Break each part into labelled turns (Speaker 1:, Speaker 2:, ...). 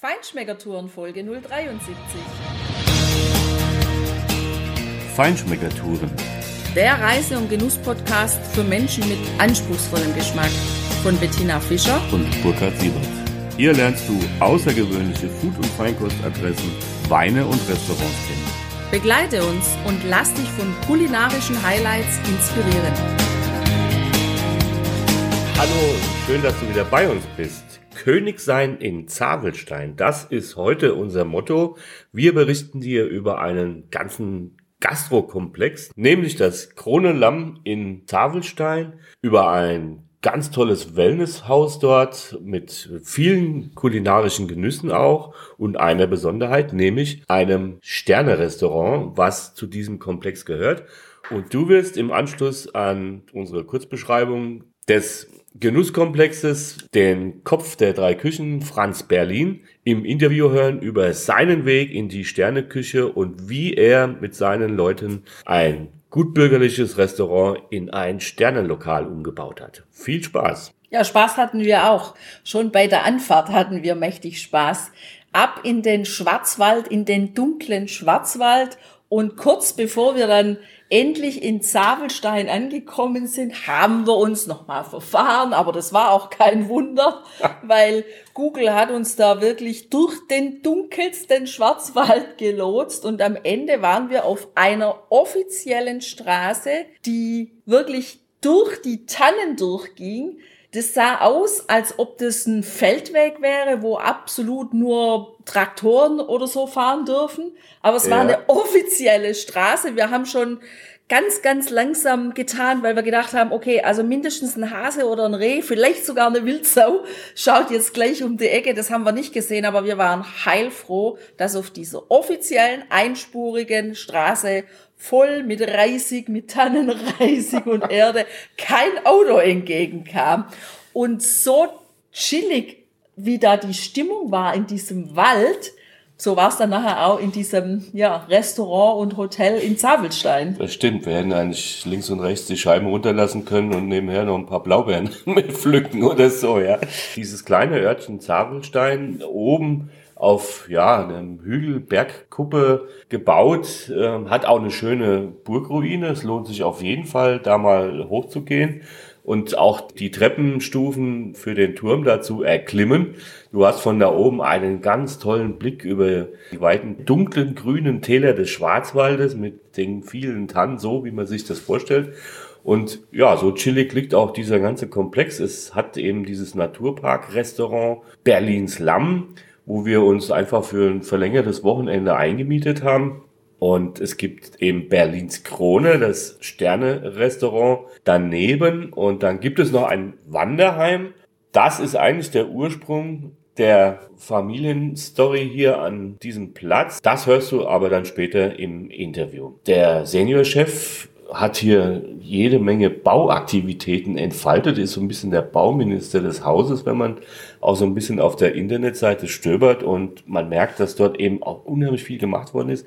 Speaker 1: Feinschmeckertouren Folge 073.
Speaker 2: Feinschmeckertouren.
Speaker 1: Der Reise- und Genuss-Podcast für Menschen mit anspruchsvollem Geschmack von Bettina Fischer
Speaker 2: und Burkhard Siebert. Hier lernst du außergewöhnliche Food- und Feinkostadressen, Weine und Restaurants kennen.
Speaker 1: Begleite uns und lass dich von kulinarischen Highlights inspirieren.
Speaker 2: Hallo, schön, dass du wieder bei uns bist. König sein in Zavelstein, das ist heute unser Motto. Wir berichten dir über einen ganzen Gastrokomplex, nämlich das Kronenlamm in Zavelstein, über ein ganz tolles Wellnesshaus dort mit vielen kulinarischen Genüssen auch und einer Besonderheit, nämlich einem Sternerestaurant, was zu diesem Komplex gehört. Und du wirst im Anschluss an unsere Kurzbeschreibung des Genusskomplexes den Kopf der drei Küchen, Franz Berlin, im Interview hören über seinen Weg in die Sterneküche und wie er mit seinen Leuten ein gutbürgerliches Restaurant in ein Sternenlokal umgebaut hat. Viel Spaß!
Speaker 1: Ja, Spaß hatten wir auch. Schon bei der Anfahrt hatten wir mächtig Spaß. Ab in den Schwarzwald, in den dunklen Schwarzwald. Und kurz bevor wir dann endlich in Zabelstein angekommen sind, haben wir uns nochmal verfahren, aber das war auch kein Wunder, weil Google hat uns da wirklich durch den dunkelsten Schwarzwald gelotst. Und am Ende waren wir auf einer offiziellen Straße, die wirklich durch die Tannen durchging. Das sah aus, als ob das ein Feldweg wäre, wo absolut nur Traktoren oder so fahren dürfen. Aber es ja. war eine offizielle Straße. Wir haben schon ganz, ganz langsam getan, weil wir gedacht haben, okay, also mindestens ein Hase oder ein Reh, vielleicht sogar eine Wildsau, schaut jetzt gleich um die Ecke. Das haben wir nicht gesehen, aber wir waren heilfroh, dass auf dieser offiziellen, einspurigen Straße voll mit Reisig, mit Tannenreisig und Erde kein Auto entgegenkam. Und so chillig, wie da die Stimmung war in diesem Wald, so war es dann nachher auch in diesem ja, Restaurant und Hotel in Zabelstein.
Speaker 2: Das stimmt, wir hätten eigentlich links und rechts die Scheiben runterlassen können und nebenher noch ein paar Blaubeeren mit pflücken oder so, ja. Dieses kleine Örtchen Zabelstein oben auf ja einem Hügel Bergkuppe gebaut, äh, hat auch eine schöne Burgruine. Es lohnt sich auf jeden Fall, da mal hochzugehen und auch die Treppenstufen für den Turm dazu erklimmen. Du hast von da oben einen ganz tollen Blick über die weiten dunklen grünen Täler des Schwarzwaldes mit den vielen Tannen, so wie man sich das vorstellt. Und ja, so chillig liegt auch dieser ganze Komplex. Es hat eben dieses Naturpark-Restaurant Berlins Lamm, wo wir uns einfach für ein verlängertes Wochenende eingemietet haben. Und es gibt eben Berlins Krone, das Sterne-Restaurant daneben. Und dann gibt es noch ein Wanderheim. Das ist eigentlich der Ursprung der Familienstory hier an diesem Platz. Das hörst du aber dann später im Interview. Der Seniorchef hat hier jede Menge Bauaktivitäten entfaltet, ist so ein bisschen der Bauminister des Hauses, wenn man auch so ein bisschen auf der Internetseite stöbert und man merkt, dass dort eben auch unheimlich viel gemacht worden ist.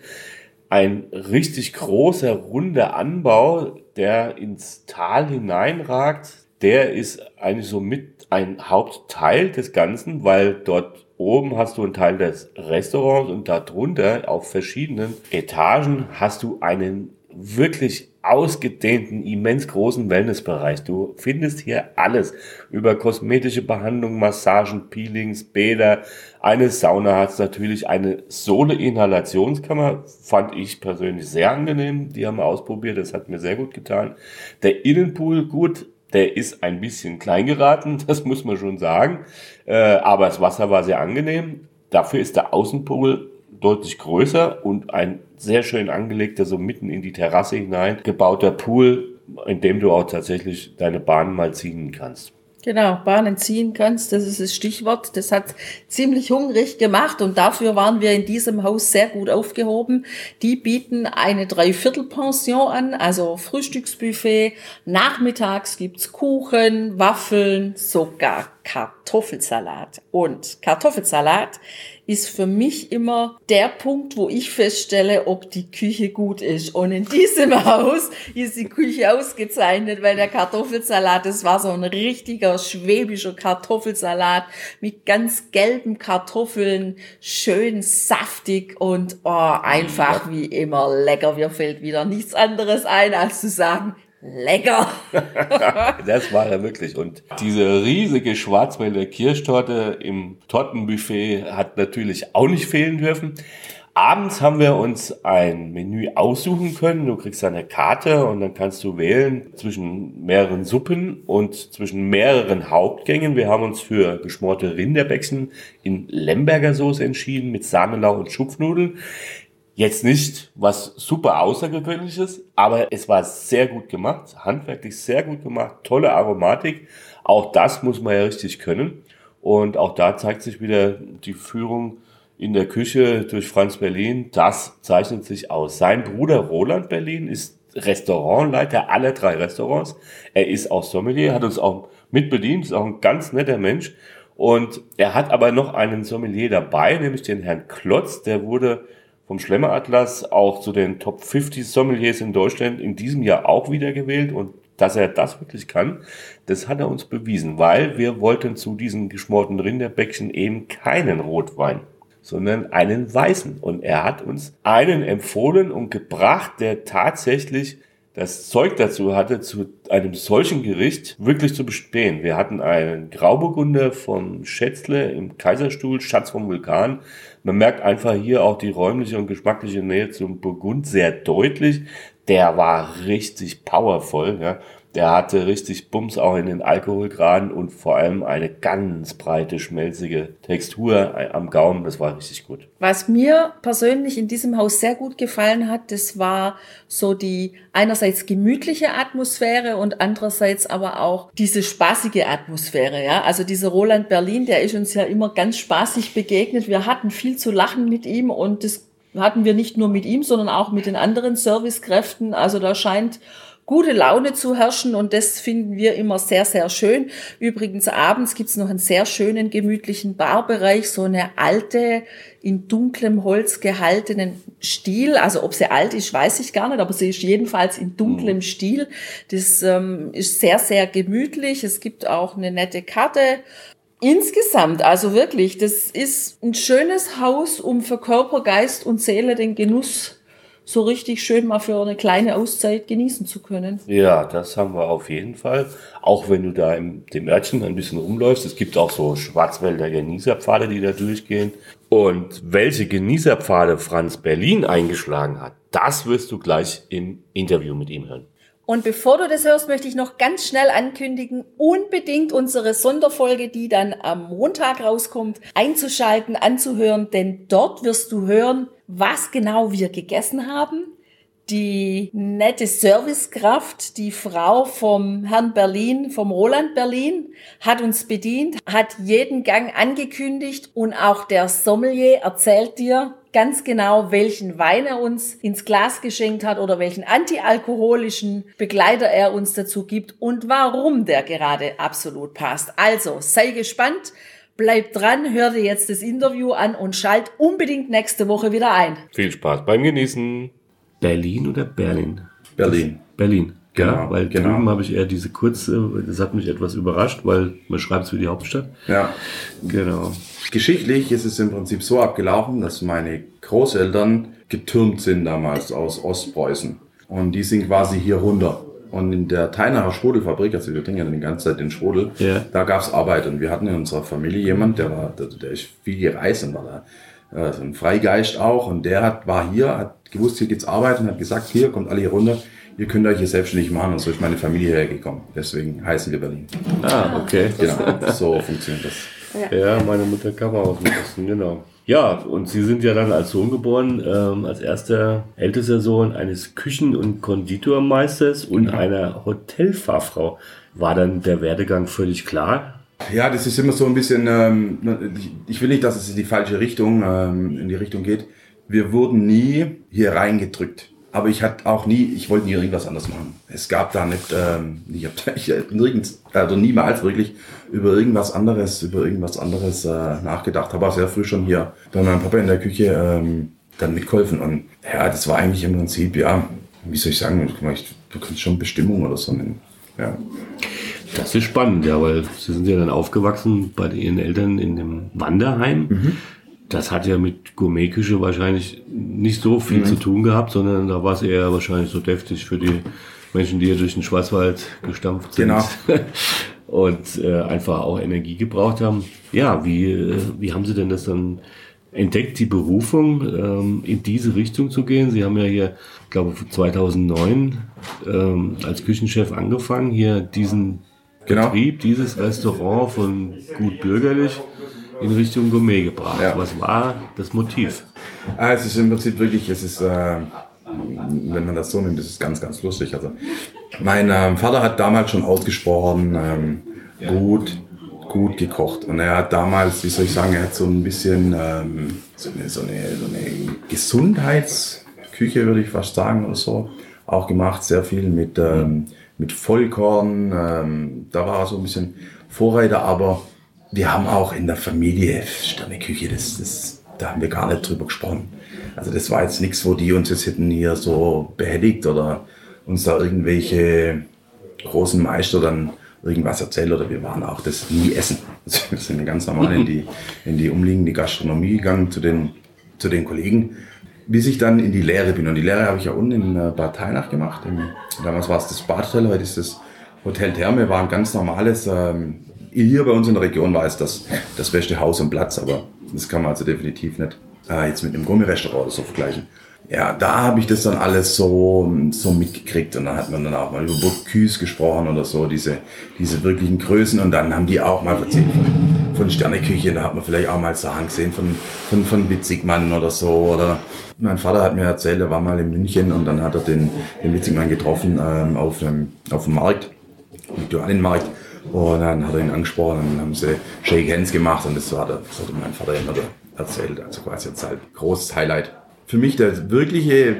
Speaker 2: Ein richtig großer, runder Anbau, der ins Tal hineinragt, der ist eigentlich so mit ein Hauptteil des Ganzen, weil dort oben hast du einen Teil des Restaurants und darunter auf verschiedenen Etagen hast du einen wirklich ausgedehnten, immens großen Wellnessbereich. Du findest hier alles über kosmetische Behandlung, Massagen, Peelings, Bäder. Eine Sauna hat natürlich eine Sohle-Inhalationskammer. Fand ich persönlich sehr angenehm. Die haben wir ausprobiert. Das hat mir sehr gut getan. Der Innenpool, gut, der ist ein bisschen klein geraten, das muss man schon sagen. Äh, aber das Wasser war sehr angenehm. Dafür ist der Außenpool deutlich größer und ein sehr schön angelegter, so mitten in die Terrasse hinein gebauter Pool, in dem du auch tatsächlich deine Bahnen mal ziehen kannst.
Speaker 1: Genau, Bahnen ziehen kannst, das ist das Stichwort. Das hat ziemlich hungrig gemacht und dafür waren wir in diesem Haus sehr gut aufgehoben. Die bieten eine Dreiviertelpension an, also Frühstücksbuffet. Nachmittags gibt's Kuchen, Waffeln, sogar Kartoffelsalat. Und Kartoffelsalat ist für mich immer der Punkt, wo ich feststelle, ob die Küche gut ist. Und in diesem Haus ist die Küche ausgezeichnet, weil der Kartoffelsalat, das war so ein richtiger schwäbischer Kartoffelsalat mit ganz gelben Kartoffeln, schön saftig und oh, einfach wie immer lecker. Mir fällt wieder nichts anderes ein, als zu sagen, Lecker!
Speaker 2: das war er wirklich. Und diese riesige Schwarzwälder Kirschtorte im Tortenbuffet hat natürlich auch nicht fehlen dürfen. Abends haben wir uns ein Menü aussuchen können. Du kriegst eine Karte und dann kannst du wählen zwischen mehreren Suppen und zwischen mehreren Hauptgängen. Wir haben uns für geschmorte Rinderbäckchen in Lemberger Soße entschieden mit Sahnelau und Schupfnudeln. Jetzt nicht was super Außergewöhnliches, aber es war sehr gut gemacht, handwerklich sehr gut gemacht, tolle Aromatik. Auch das muss man ja richtig können. Und auch da zeigt sich wieder die Führung in der Küche durch Franz Berlin. Das zeichnet sich aus. Sein Bruder Roland Berlin ist Restaurantleiter aller drei Restaurants. Er ist auch Sommelier, hat uns auch mitbedient, ist auch ein ganz netter Mensch. Und er hat aber noch einen Sommelier dabei, nämlich den Herrn Klotz, der wurde vom Schlemmeratlas auch zu den Top 50 Sommeliers in Deutschland in diesem Jahr auch wieder gewählt und dass er das wirklich kann, das hat er uns bewiesen, weil wir wollten zu diesen geschmorten Rinderbäckchen eben keinen Rotwein, sondern einen weißen. Und er hat uns einen empfohlen und gebracht, der tatsächlich das Zeug dazu hatte, zu einem solchen Gericht wirklich zu bestehen. Wir hatten einen Grauburgunder vom Schätzle im Kaiserstuhl, Schatz vom Vulkan. Man merkt einfach hier auch die räumliche und geschmackliche Nähe zum Burgund sehr deutlich. Der war richtig powerful. Ja. Der hatte richtig Bums auch in den Alkoholgraden und vor allem eine ganz breite, schmelzige Textur am Gaumen. Das war richtig gut.
Speaker 1: Was mir persönlich in diesem Haus sehr gut gefallen hat, das war so die einerseits gemütliche Atmosphäre und andererseits aber auch diese spaßige Atmosphäre. Ja, also dieser Roland Berlin, der ist uns ja immer ganz spaßig begegnet. Wir hatten viel zu lachen mit ihm und das hatten wir nicht nur mit ihm, sondern auch mit den anderen Servicekräften. Also da scheint gute Laune zu herrschen und das finden wir immer sehr, sehr schön. Übrigens abends gibt's noch einen sehr schönen, gemütlichen Barbereich, so eine alte, in dunklem Holz gehaltenen Stil. Also ob sie alt ist, weiß ich gar nicht, aber sie ist jedenfalls in dunklem mhm. Stil. Das ähm, ist sehr, sehr gemütlich. Es gibt auch eine nette Karte. Insgesamt, also wirklich, das ist ein schönes Haus, um für Körper, Geist und Seele den Genuss so richtig schön mal für eine kleine Auszeit genießen zu können.
Speaker 2: Ja, das haben wir auf jeden Fall. Auch wenn du da im dem Örtchen ein bisschen rumläufst. Es gibt auch so Schwarzwälder Genießerpfade, die da durchgehen. Und welche Genießerpfade Franz Berlin eingeschlagen hat, das wirst du gleich im Interview mit ihm hören.
Speaker 1: Und bevor du das hörst, möchte ich noch ganz schnell ankündigen, unbedingt unsere Sonderfolge, die dann am Montag rauskommt, einzuschalten, anzuhören, denn dort wirst du hören, was genau wir gegessen haben. Die nette Servicekraft, die Frau vom Herrn Berlin, vom Roland Berlin, hat uns bedient, hat jeden Gang angekündigt und auch der Sommelier erzählt dir ganz genau, welchen Wein er uns ins Glas geschenkt hat oder welchen antialkoholischen Begleiter er uns dazu gibt und warum der gerade absolut passt. Also sei gespannt. Bleib dran, hör dir jetzt das Interview an und schalt unbedingt nächste Woche wieder ein.
Speaker 2: Viel Spaß beim Genießen. Berlin oder Berlin?
Speaker 3: Berlin.
Speaker 2: Berlin.
Speaker 3: Genau,
Speaker 2: ja, weil
Speaker 3: genau.
Speaker 2: drüben habe ich eher diese kurze, das hat mich etwas überrascht, weil man schreibt es wie die Hauptstadt.
Speaker 3: Ja.
Speaker 2: Genau.
Speaker 3: Geschichtlich ist es im Prinzip so abgelaufen, dass meine Großeltern getürmt sind damals aus Ostpreußen. Und die sind quasi hier runter. Und in der Teinacher Schrodelfabrik, also wir trinken ja die ganze Zeit den Schrodel,
Speaker 2: Ja.
Speaker 3: da gab's Arbeit. Und wir hatten in unserer Familie jemand, der war, der, der ist viel gereist und war da, äh, so ein Freigeist auch. Und der hat, war hier, hat gewusst, hier geht's arbeiten, hat gesagt, hier, kommt alle hier runter, ihr könnt euch hier selbstständig machen. Und so ist meine Familie hergekommen. Deswegen heißen wir Berlin.
Speaker 2: Ah, okay.
Speaker 3: Genau, so funktioniert das.
Speaker 2: Ja, meine Mutter kam auch aus dem Osten, genau. Ja, und Sie sind ja dann als Sohn geboren, ähm, als erster ältester Sohn eines Küchen- und Konditormeisters und einer Hotelfachfrau. War dann der Werdegang völlig klar?
Speaker 3: Ja, das ist immer so ein bisschen, ähm, ich- ich will nicht, dass es in die falsche Richtung, ähm, in die Richtung geht. Wir wurden nie hier reingedrückt. Aber ich hatte auch nie, ich wollte nie irgendwas anderes machen. Es gab da nicht, ähm, ich habe ich hab nirgends, also niemals wirklich über irgendwas anderes, über irgendwas anderes äh, nachgedacht. Habe auch sehr früh schon hier bei meinem Papa in der Küche ähm, dann mitgeholfen. Und ja, das war eigentlich im Prinzip, ja, wie soll ich sagen, du kannst schon Bestimmung oder so nennen. Ja.
Speaker 2: Das ist spannend, ja, weil Sie sind ja dann aufgewachsen bei Ihren Eltern in dem Wanderheim. Mhm. Das hat ja mit Gourmetküche wahrscheinlich nicht so viel mhm. zu tun gehabt, sondern da war es eher wahrscheinlich so deftig für die Menschen, die ja durch den Schwarzwald gestampft sind. Genau. und äh, einfach auch Energie gebraucht haben. Ja, wie, äh, wie haben Sie denn das dann entdeckt, die Berufung, ähm, in diese Richtung zu gehen? Sie haben ja hier, glaube 2009 ähm, als Küchenchef angefangen, hier diesen genau. Betrieb, dieses Restaurant von gut bürgerlich in Richtung Gourmet gebracht. Ja. Was war das Motiv?
Speaker 3: Ah, es ist im Prinzip wirklich, es ist, äh, wenn man das so nimmt, das ist ganz, ganz lustig. Also, mein ähm, Vater hat damals schon ausgesprochen, ähm, gut, gut gekocht. Und er hat damals, wie soll ich sagen, er hat so ein bisschen ähm, so, eine, so, eine, so eine Gesundheitsküche, würde ich fast sagen, oder so, auch gemacht. Sehr viel mit, ähm, mit Vollkorn. Ähm, da war er so ein bisschen Vorreiter, aber wir haben auch in der Familie Sterneküche, das, das, da haben wir gar nicht drüber gesprochen. Also das war jetzt nichts, wo die uns jetzt hätten hier so behelligt oder uns da irgendwelche großen Meister dann irgendwas erzählt oder wir waren auch das nie essen. Also wir sind ganz normal in die, in die umliegende Gastronomie gegangen zu den, zu den Kollegen, bis ich dann in die Lehre bin. Und die Lehre habe ich ja unten in äh, Bad Teinach gemacht. damals war es das Badhotel, heute ist das Hotel Therme, war ein ganz normales ähm, hier bei uns in der Region war es das, das beste Haus und Platz, aber das kann man also definitiv nicht äh, jetzt mit einem Gourmet-Restaurant oder so vergleichen. Ja, da habe ich das dann alles so, so mitgekriegt und dann hat man dann auch mal über Bocuse gesprochen oder so, diese, diese wirklichen Größen und dann haben die auch mal erzählt von, von Sterneküche, da hat man vielleicht auch mal Sachen gesehen von, von, von Witzigmann oder so oder mein Vater hat mir erzählt, er war mal in München und dann hat er den, den Witzigmann getroffen ähm, auf, dem, auf dem Markt, im Dualenmarkt und dann hat er ihn angesprochen und dann haben sie Shake Hands gemacht und das, war der, das hatte mein Vater immer erzählt. Also quasi jetzt halt großes Highlight. Für mich der wirkliche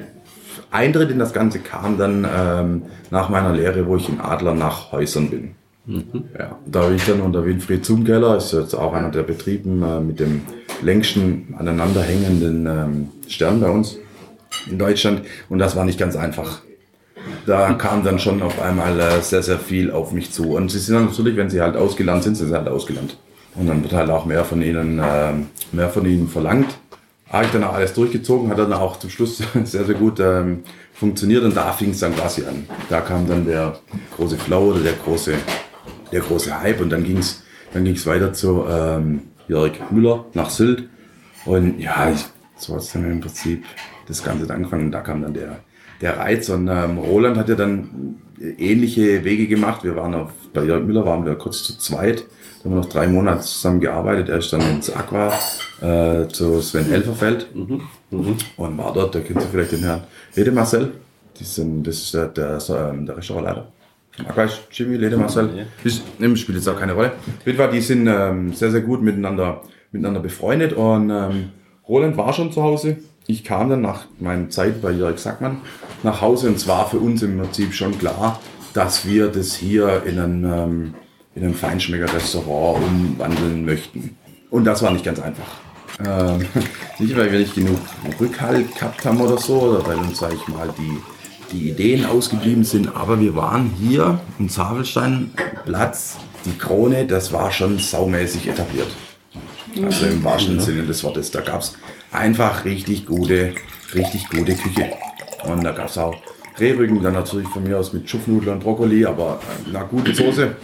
Speaker 3: Eintritt in das Ganze kam dann ähm, nach meiner Lehre, wo ich in Adler nach Häusern bin. Mhm. Ja, da bin ich dann unter Winfried Zumkeller, ist jetzt auch einer der Betrieben äh, mit dem längsten aneinanderhängenden ähm, Stern bei uns in Deutschland. Und das war nicht ganz einfach da kam dann schon auf einmal äh, sehr, sehr viel auf mich zu. Und sie sind dann natürlich, wenn sie halt ausgelernt sind, sind sie halt ausgelernt. Und dann wird halt auch mehr von ihnen, äh, mehr von ihnen verlangt. Habe ich dann auch alles durchgezogen, hat dann auch zum Schluss sehr, sehr gut ähm, funktioniert und da fing es dann quasi an. Da kam dann der große Flow oder der große, der große Hype und dann ging es dann ging's weiter zu ähm, Jörg Müller nach Sylt. Und ja, ich, so hat es dann im Prinzip das Ganze dann angefangen. Da kam dann der, der Reiz. Und ähm, Roland hat ja dann ähnliche Wege gemacht. Wir waren auf, bei Jörg Müller waren wir kurz zu zweit. Da haben wir noch drei Monate zusammen gearbeitet. Er ist dann ins Aqua äh, zu Sven Elferfeld mhm. Mhm. und war dort, da kennt ihr vielleicht den Herrn Lede Marcel. Die sind, das ist der, der, ähm, der Restaurantleiter. Aqua ist Jimmy, Lede Marcel. Ja. spielt jetzt auch keine Rolle. Auf die sind ähm, sehr, sehr gut miteinander, miteinander befreundet und ähm, Roland war schon zu Hause ich kam dann nach meiner Zeit bei Jörg Sackmann nach Hause und es war für uns im Prinzip schon klar, dass wir das hier in ein, ähm, in ein Feinschmecker-Restaurant umwandeln möchten. Und das war nicht ganz einfach. Ähm, nicht, weil wir nicht genug Rückhalt gehabt haben oder so, oder weil uns, sage ich mal, die, die Ideen ausgeblieben sind, aber wir waren hier im Zavelstein Platz, die Krone, das war schon saumäßig etabliert. Also im wahrsten Sinne des Wortes. Da gab es einfach richtig gute, richtig gute Küche. Und da gab es auch Rehrücken, dann natürlich von mir aus mit Schupfnudeln und Brokkoli, aber eine gute Soße.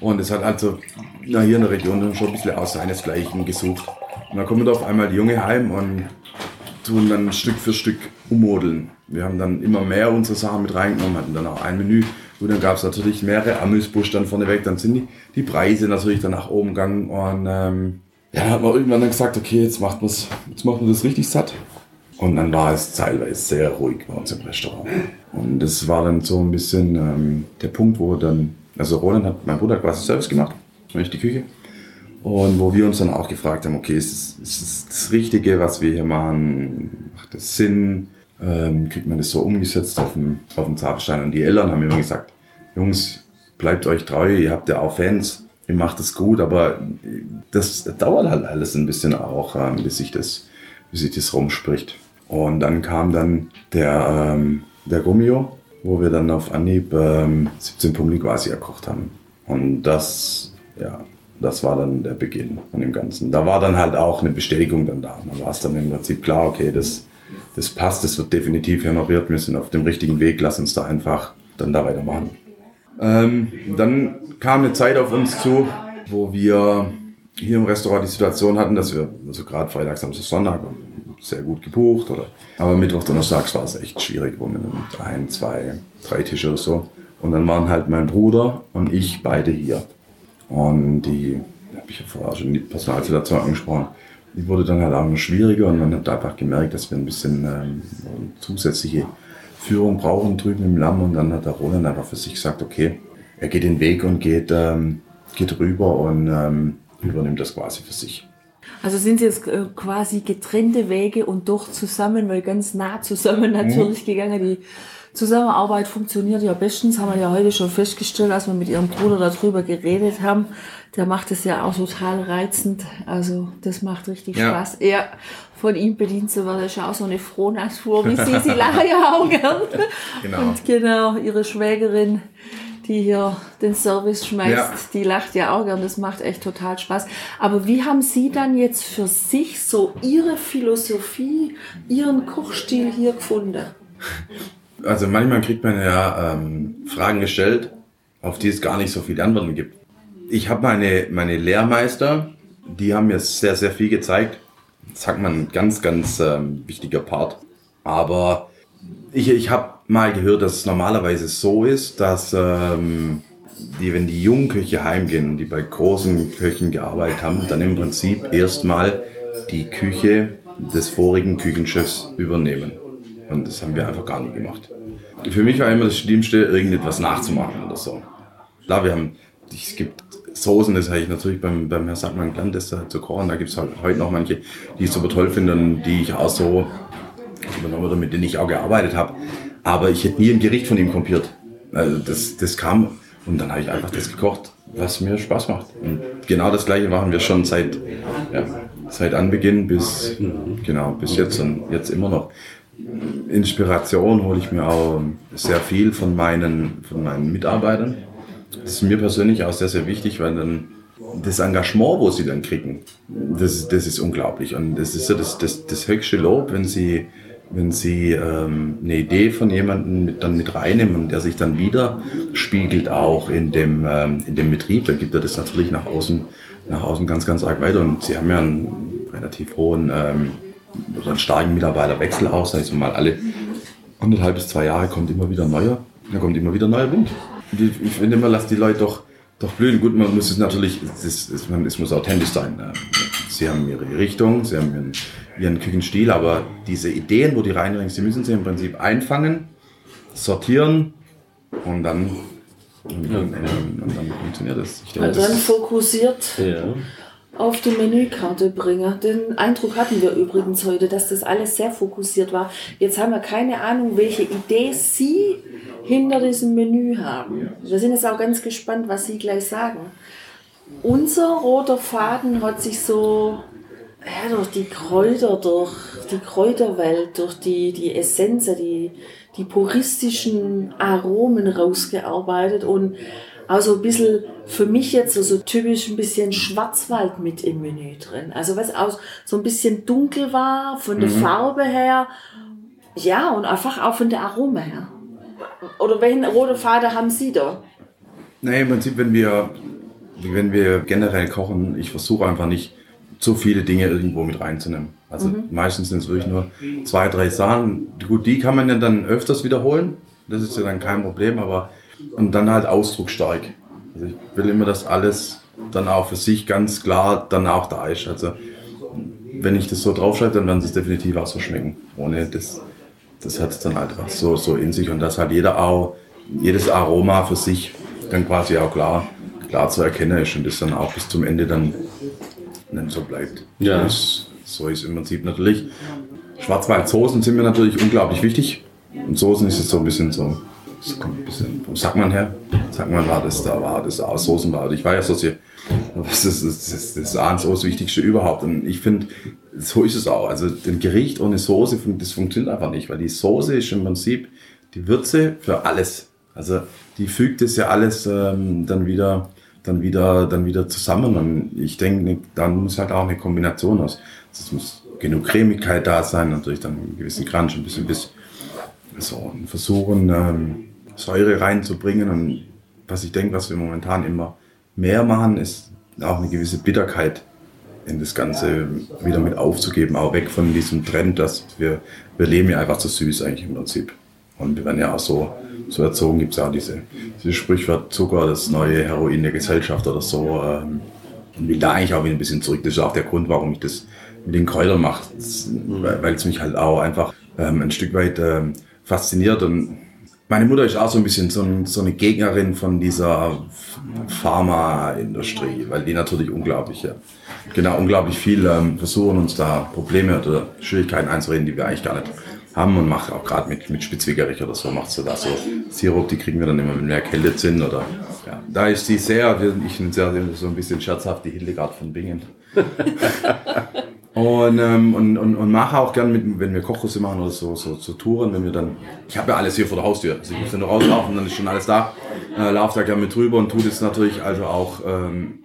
Speaker 3: Und es hat also na, hier in der Region schon ein bisschen aus seinesgleichen gesucht. Und dann kommen da auf einmal die Junge heim und tun dann Stück für Stück ummodeln. Wir haben dann immer mehr unsere Sachen mit reingenommen, hatten dann auch ein Menü. Und dann gab es natürlich mehrere Amüsbusch dann vorneweg. Dann sind die, die Preise natürlich dann nach oben gegangen. Und ähm, ja, hat man irgendwann dann gesagt, okay, jetzt macht man's, jetzt macht man das richtig satt. Und dann war es teilweise sehr ruhig bei uns im Restaurant. Und das war dann so ein bisschen ähm, der Punkt, wo dann, also Roland hat, mein Bruder hat quasi Service gemacht, nämlich die Küche. Und wo wir uns dann auch gefragt haben, okay, ist das, ist das, das Richtige, was wir hier machen? Macht das Sinn? ähm, kriegt man das so umgesetzt auf dem, auf dem Zapfstein. Und die Eltern haben immer gesagt, Jungs, bleibt euch treu, ihr habt ja auch Fans, ihr macht es gut, aber das dauert halt alles ein bisschen auch, ähm, bis sich das, bis sich das rumspricht. Und dann kam dann der, ähm, der Gummio, wo wir dann auf Anhieb ähm, 17 Punkte quasi erkocht haben. Und das, ja, das war dann der Beginn von dem Ganzen. Da war dann halt auch eine Bestätigung dann da. Da war es dann im Prinzip klar, okay, das, das passt, das wird definitiv honoriert, wir sind auf dem richtigen Weg, lass uns da einfach dann da weitermachen. Ähm, dann kam eine Zeit auf uns zu, wo wir hier im Restaurant die Situation hatten, dass wir, also gerade Freitag, Samstag, Sonntag, sehr gut gebucht, oder, aber Mittwoch, Donnerstags war es echt schwierig, wo mit ein, zwei, drei Tische oder so. Und dann waren halt mein Bruder und ich beide hier. Und die, habe ich ja vorher schon die Personalsituation angesprochen, die wurde dann halt auch immer schwieriger und man hat einfach gemerkt, dass wir ein bisschen ähm, zusätzliche Führung brauchen drüben im Lamm und dann hat der Roland einfach für sich gesagt, okay, er geht den Weg und geht, ähm, geht rüber und ähm, übernimmt das quasi für sich.
Speaker 1: Also sind sie jetzt äh, quasi getrennte Wege und doch zusammen, weil ganz nah zusammen natürlich mhm. gegangen. Die Zusammenarbeit funktioniert ja bestens, haben wir ja heute schon festgestellt, als wir mit ihrem Bruder darüber geredet haben. Der macht es ja auch total reizend. Also das macht richtig ja. Spaß. Ja, von ihm bedient zu werden, ist ja auch so eine Frohnatur, wie sie, sie lachen ja auch gern. Genau. Und genau, ihre Schwägerin, die hier den Service schmeißt, ja. die lacht ja auch gern. Das macht echt total Spaß. Aber wie haben Sie dann jetzt für sich so Ihre Philosophie, Ihren Kochstil hier gefunden?
Speaker 3: Also manchmal kriegt man ja ähm, Fragen gestellt, auf die es gar nicht so viele Antworten gibt. Ich habe meine, meine Lehrmeister, die haben mir sehr, sehr viel gezeigt. Das sagt man, ein ganz, ganz ähm, wichtiger Part. Aber ich, ich habe mal gehört, dass es normalerweise so ist, dass ähm, die, wenn die jungen Köche heimgehen, die bei großen Köchen gearbeitet haben, dann im Prinzip erstmal die Küche des vorigen Küchenchefs übernehmen. Und das haben wir einfach gar nicht gemacht. Für mich war immer das Schlimmste, irgendetwas nachzumachen oder so. Klar, wir haben, es gibt Soßen, das habe ich natürlich beim, beim Herrn Sackmann gelernt, das zu kochen. Da gibt es halt heute noch manche, die ich super toll finde und die ich auch so übernommen oder mit denen ich auch gearbeitet habe. Aber ich hätte nie ein Gericht von ihm kopiert. Also das, das kam und dann habe ich einfach das gekocht, was mir Spaß macht. Und genau das gleiche machen wir schon seit, ja, seit Anbeginn bis, genau, bis jetzt und jetzt immer noch. Inspiration hole ich mir auch sehr viel von meinen, von meinen Mitarbeitern. Das ist mir persönlich auch sehr, sehr wichtig, weil dann das Engagement, wo sie dann kriegen, das, das ist unglaublich. Und das ist ja das, das, das höchste Lob, wenn sie, wenn sie ähm, eine Idee von jemandem mit, dann mit reinnehmen und der sich dann wieder spiegelt auch in dem, ähm, in dem Betrieb, dann gibt er das natürlich nach außen, nach außen ganz, ganz arg weiter. Und sie haben ja einen relativ hohen ähm, oder einen starken Mitarbeiterwechsel aus. Also mal alle anderthalb bis zwei Jahre kommt immer wieder neuer, da kommt immer wieder neuer Wind. Ich finde immer, lass die Leute doch, doch blühen. Gut, man muss es natürlich, es, es, es muss authentisch sein. Sie haben ihre Richtung, sie haben ihren, ihren Küchenstil, aber diese Ideen, wo die reinbringen, sie müssen sie im Prinzip einfangen, sortieren und dann und, und, und, und, dann funktioniert das.
Speaker 1: Ich denke, also dann fokussiert ja auf die Menükarte bringe. Den Eindruck hatten wir übrigens heute, dass das alles sehr fokussiert war. Jetzt haben wir keine Ahnung, welche Idee Sie hinter diesem Menü haben. Wir sind jetzt auch ganz gespannt, was Sie gleich sagen. Unser roter Faden hat sich so ja, durch die Kräuter, durch die Kräuterwelt, durch die, die Essenz, die, die puristischen Aromen rausgearbeitet und also ein bisschen für mich jetzt so, so typisch ein bisschen Schwarzwald mit im Menü drin. Also was auch so ein bisschen dunkel war von der mhm. Farbe her. Ja, und einfach auch von der Aroma her. Oder welchen roten Faden haben Sie da?
Speaker 3: Nein, im Prinzip, wenn wir, wenn wir generell kochen, ich versuche einfach nicht zu viele Dinge irgendwo mit reinzunehmen. Also mhm. meistens sind es wirklich nur zwei, drei Sachen. Gut, die kann man ja dann öfters wiederholen. Das ist ja dann kein Problem, aber und dann halt ausdrucksstark. Also ich will immer, dass alles dann auch für sich ganz klar dann auch da ist. Also wenn ich das so draufschreibe, dann werden sie es definitiv auch so schmecken. Ohne das, das hat es dann halt einfach so, so in sich und dass halt jeder auch, jedes Aroma für sich dann quasi auch klar, klar zu erkennen ist und das dann auch bis zum Ende dann, dann so bleibt. Ja. Das, so ist im Prinzip natürlich Schwarzwaldsoßen sind mir natürlich unglaublich wichtig. Und Soßen ist jetzt so ein bisschen so, das kommt ein bisschen vom Sackmann her. Sackmann war das, da war das aus Soßen war. Ich war ja so sehr, das ist das, das, das A das Wichtigste überhaupt. Und ich finde, so ist es auch. Also ein Gericht ohne Soße, das funktioniert einfach nicht, weil die Soße ist im Prinzip die Würze für alles. Also die fügt es ja alles ähm, dann wieder dann wieder, dann wieder zusammen. Und ich denke, ne, dann muss halt auch eine Kombination aus. Es muss genug Cremigkeit da sein, natürlich dann einen gewissen Crunch, ein bisschen bis so versuchen, ähm, Säure reinzubringen. Und was ich denke, was wir momentan immer mehr machen, ist auch eine gewisse Bitterkeit in das Ganze wieder mit aufzugeben, auch weg von diesem Trend, dass wir, wir leben ja einfach zu süß eigentlich im Prinzip. Und wir werden ja auch so, so erzogen, gibt es ja auch diese, diese Sprichwort Zucker, das neue Heroin der Gesellschaft oder so. Ähm, und will da eigentlich auch wieder ein bisschen zurück. Das ist auch der Grund, warum ich das mit den Kräutern mache, weil es mich halt auch einfach ähm, ein Stück weit ähm, fasziniert. Und meine Mutter ist auch so ein bisschen so, so eine Gegnerin von dieser Pharmaindustrie, weil die natürlich unglaublich, ja, genau, unglaublich viel ähm, versuchen, uns da Probleme oder Schwierigkeiten einzureden, die wir eigentlich gar nicht haben und macht auch gerade mit, mit Spitzwegerich oder so, macht sie da so Sirup, die kriegen wir dann immer, wenn wir erkältet sind oder, ja. Da ist sie sehr, ich bin sehr, so ein bisschen scherzhaft, die Hildegard von Bingen. Und, ähm, und, und, und mache auch gern mit, wenn wir Kochkurse machen oder so, so, so Touren, wenn wir dann, ich habe ja alles hier vor der Haustür, also ich muss dann nur rauslaufen, dann ist schon alles da, äh, laufe da gern mit drüber und tue das natürlich also auch, ähm,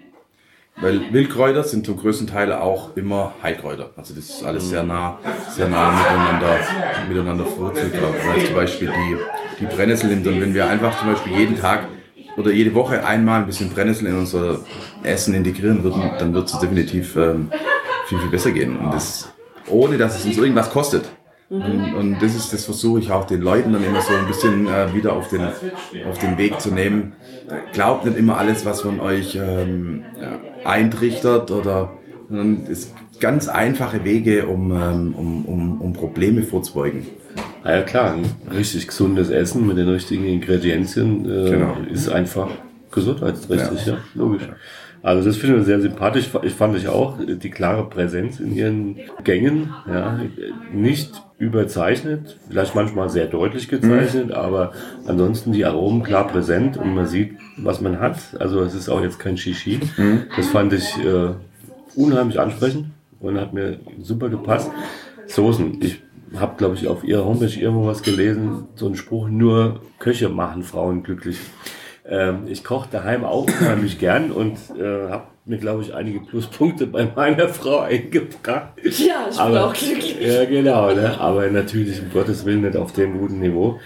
Speaker 3: weil Wildkräuter sind zum größten Teil auch immer Heilkräuter. Also das ist alles sehr nah, sehr nah miteinander, miteinander verwurzelt. Also zum Beispiel die, die Brennnessel nimmt und wenn wir einfach zum Beispiel jeden Tag oder jede Woche einmal ein bisschen Brennnessel in unser Essen integrieren würden, dann wird es definitiv ähm, viel, viel besser gehen. Und das, ohne dass es uns irgendwas kostet. Und, und das ist, das versuche ich auch den Leuten dann immer so ein bisschen äh, wieder auf den, auf den Weg zu nehmen. Glaubt nicht immer alles, was man euch ähm, eintrichtert oder es ganz einfache Wege, um, ähm, um, um, um Probleme vorzubeugen.
Speaker 2: Ah ja klar, ein richtig gesundes Essen mit den richtigen Ingredienzien äh, genau. ist einfach gesundheitsträchtig, ja, ja logisch. Also das finde ich sehr sympathisch. Ich fand ich auch die klare Präsenz in ihren Gängen, ja, nicht überzeichnet, vielleicht manchmal sehr deutlich gezeichnet, mhm. aber ansonsten die Aromen klar präsent und man sieht, was man hat. Also es ist auch jetzt kein Shishi. Mhm. Das fand ich äh, unheimlich ansprechend und hat mir super gepasst. Soßen, ich habe glaube ich auf ihrer Homepage irgendwo was gelesen, so ein Spruch, nur Köche machen Frauen glücklich. Ähm, ich koche daheim auch unheimlich gern und äh, habe mir, glaube ich, einige Pluspunkte bei meiner Frau eingebracht.
Speaker 1: Ja, ich bin auch glücklich.
Speaker 2: Ja, genau. Ne? Aber natürlich, um Gottes Willen, nicht auf dem guten Niveau.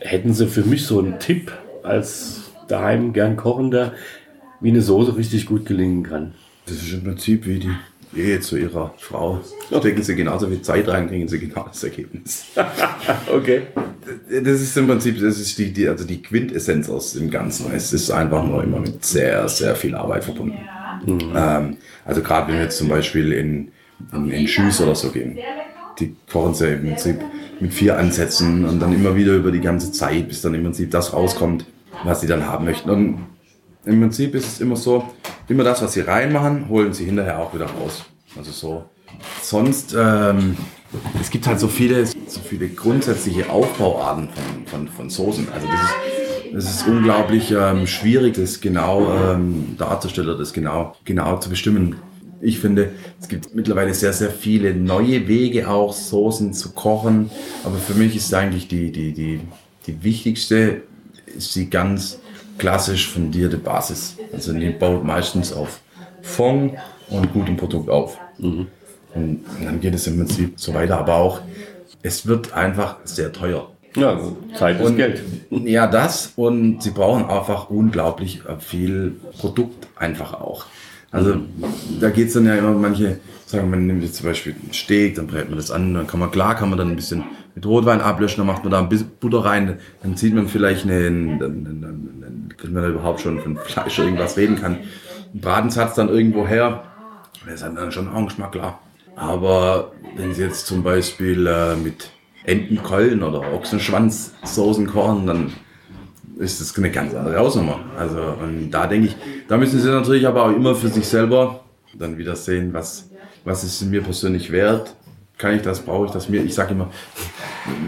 Speaker 2: Hätten Sie für mich so einen Tipp als daheim gern Kochender, wie eine Soße richtig gut gelingen kann?
Speaker 3: Das ist im Prinzip wie die Ehe zu ihrer Frau. Stecken Sie genauso viel Zeit rein, kriegen Sie genau das Ergebnis.
Speaker 2: okay.
Speaker 3: Das ist im Prinzip, das ist die, die, also die Quintessenz aus dem Ganzen. Es ist einfach nur immer mit sehr, sehr viel Arbeit verbunden. Mhm. Ähm, also gerade wenn wir jetzt zum Beispiel in, in, in Schüss oder so gehen, die kochen sie im Prinzip mit vier Ansätzen und dann immer wieder über die ganze Zeit, bis dann im Prinzip das rauskommt, was sie dann haben möchten. Und im Prinzip ist es immer so, immer das, was sie reinmachen, holen sie hinterher auch wieder raus. Also so. Sonst, ähm, es gibt halt so viele, so viele grundsätzliche Aufbauarten von, von, von Soßen. Also das ist, das ist unglaublich ähm, schwierig, das genau ähm, darzustellen, das genau, genau zu bestimmen. Ich finde, es gibt mittlerweile sehr, sehr viele neue Wege auch, Soßen zu kochen. Aber für mich ist eigentlich die, die, die, die wichtigste, ist die ganz klassisch fundierte Basis. Also die baut meistens auf Fond und gutem Produkt auf. Mhm. Und dann geht es im Prinzip so weiter. Aber auch, es wird einfach sehr teuer.
Speaker 2: Ja, Zeit ist und, Geld.
Speaker 3: Ja, das und sie brauchen einfach unglaublich viel Produkt einfach auch. Also da geht es dann ja immer, manche sagen, man nimmt jetzt zum Beispiel einen Steak, dann brät man das an, dann kann man, klar kann man dann ein bisschen mit Rotwein ablöschen, dann macht man da ein bisschen Butter rein, dann sieht man vielleicht einen, dann, kriegt man überhaupt schon von Fleisch irgendwas reden kann. Ein Bratensatz dann irgendwo her, das ist dann schon auch ein Geschmack, klar. Aber wenn Sie jetzt zum Beispiel äh, mit Entenkeulen oder Ochsenschwanzsoßen kochen, dann ist das eine ganz andere Hausnummer. Also, und da denke ich, da müssen Sie natürlich aber auch immer für sich selber dann wieder sehen, was, was ist mir persönlich wert, kann ich das, brauche ich das mir. Ich sage immer,